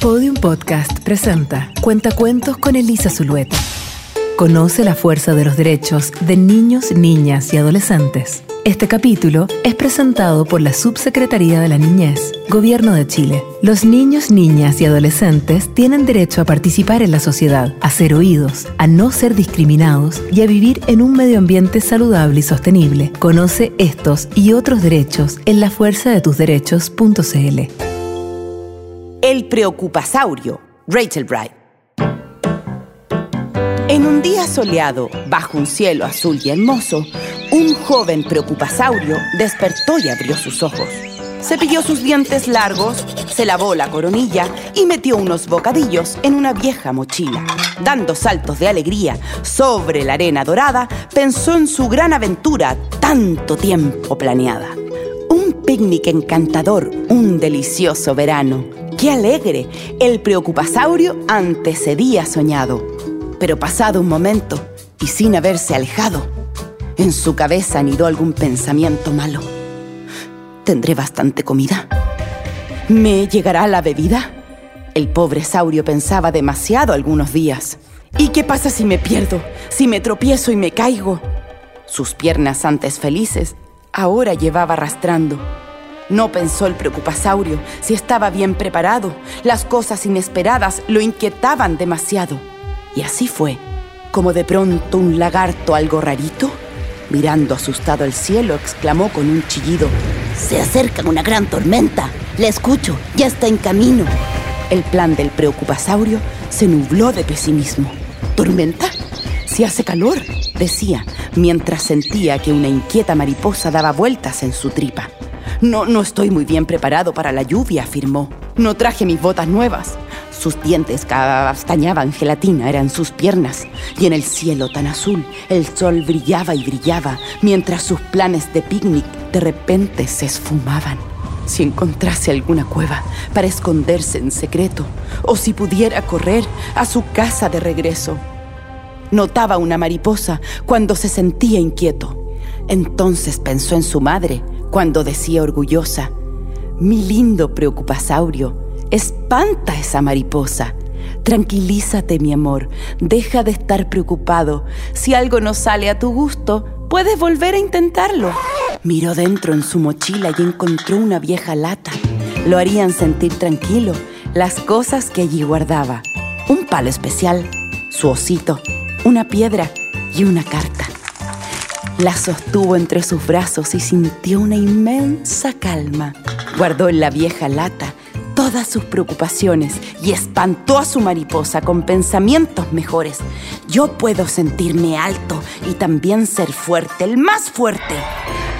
Podium Podcast presenta Cuentacuentos con Elisa Zulueta. Conoce la fuerza de los derechos de niños, niñas y adolescentes. Este capítulo es presentado por la Subsecretaría de la Niñez, Gobierno de Chile. Los niños, niñas y adolescentes tienen derecho a participar en la sociedad, a ser oídos, a no ser discriminados y a vivir en un medio ambiente saludable y sostenible. Conoce estos y otros derechos en la El preocupasaurio, Rachel Bright. En un día soleado, bajo un cielo azul y hermoso, un joven preocupasaurio despertó y abrió sus ojos. Cepilló sus dientes largos, se lavó la coronilla y metió unos bocadillos en una vieja mochila. Dando saltos de alegría sobre la arena dorada, pensó en su gran aventura tanto tiempo planeada. Un picnic encantador, un delicioso verano ¡Qué alegre! El preocupasaurio antecedía soñado. Pero pasado un momento y sin haberse alejado, en su cabeza anidó algún pensamiento malo. ¿Tendré bastante comida? ¿Me llegará la bebida? El pobre saurio pensaba demasiado algunos días. ¿Y qué pasa si me pierdo? Si me tropiezo y me caigo. Sus piernas antes felices ahora llevaba arrastrando no pensó el preocupasaurio si estaba bien preparado. Las cosas inesperadas lo inquietaban demasiado. Y así fue, como de pronto un lagarto algo rarito, mirando asustado al cielo, exclamó con un chillido, Se acerca una gran tormenta. La escucho, ya está en camino. El plan del preocupasaurio se nubló de pesimismo. ¿Tormenta? Si hace calor, decía, mientras sentía que una inquieta mariposa daba vueltas en su tripa. No, no estoy muy bien preparado para la lluvia, afirmó. No traje mis botas nuevas. Sus dientes castañaban gelatina, eran sus piernas. Y en el cielo tan azul, el sol brillaba y brillaba, mientras sus planes de picnic de repente se esfumaban. Si encontrase alguna cueva para esconderse en secreto, o si pudiera correr a su casa de regreso. Notaba una mariposa cuando se sentía inquieto. Entonces pensó en su madre, cuando decía orgullosa, mi lindo preocupasaurio, espanta esa mariposa. Tranquilízate, mi amor, deja de estar preocupado. Si algo no sale a tu gusto, puedes volver a intentarlo. Miró dentro en su mochila y encontró una vieja lata. Lo harían sentir tranquilo las cosas que allí guardaba. Un palo especial, su osito, una piedra y una carta. La sostuvo entre sus brazos y sintió una inmensa calma. Guardó en la vieja lata todas sus preocupaciones y espantó a su mariposa con pensamientos mejores. Yo puedo sentirme alto y también ser fuerte, el más fuerte.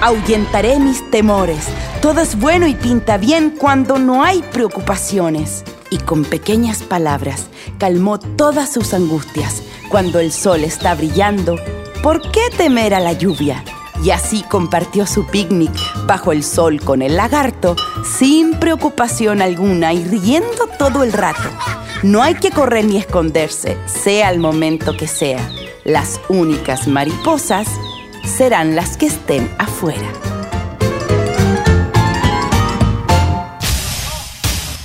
Ahuyentaré mis temores. Todo es bueno y pinta bien cuando no hay preocupaciones. Y con pequeñas palabras calmó todas sus angustias. Cuando el sol está brillando, ¿Por qué temer a la lluvia? Y así compartió su picnic bajo el sol con el lagarto, sin preocupación alguna y riendo todo el rato. No hay que correr ni esconderse, sea el momento que sea. Las únicas mariposas serán las que estén afuera.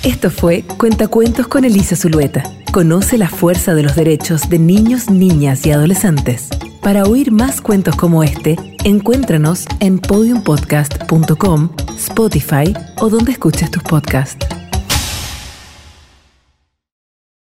Esto fue Cuentacuentos con Elisa Zulueta. Conoce la fuerza de los derechos de niños, niñas y adolescentes. Para oír más cuentos como este, encuéntranos en podiumpodcast.com, Spotify o donde escuches tus podcasts.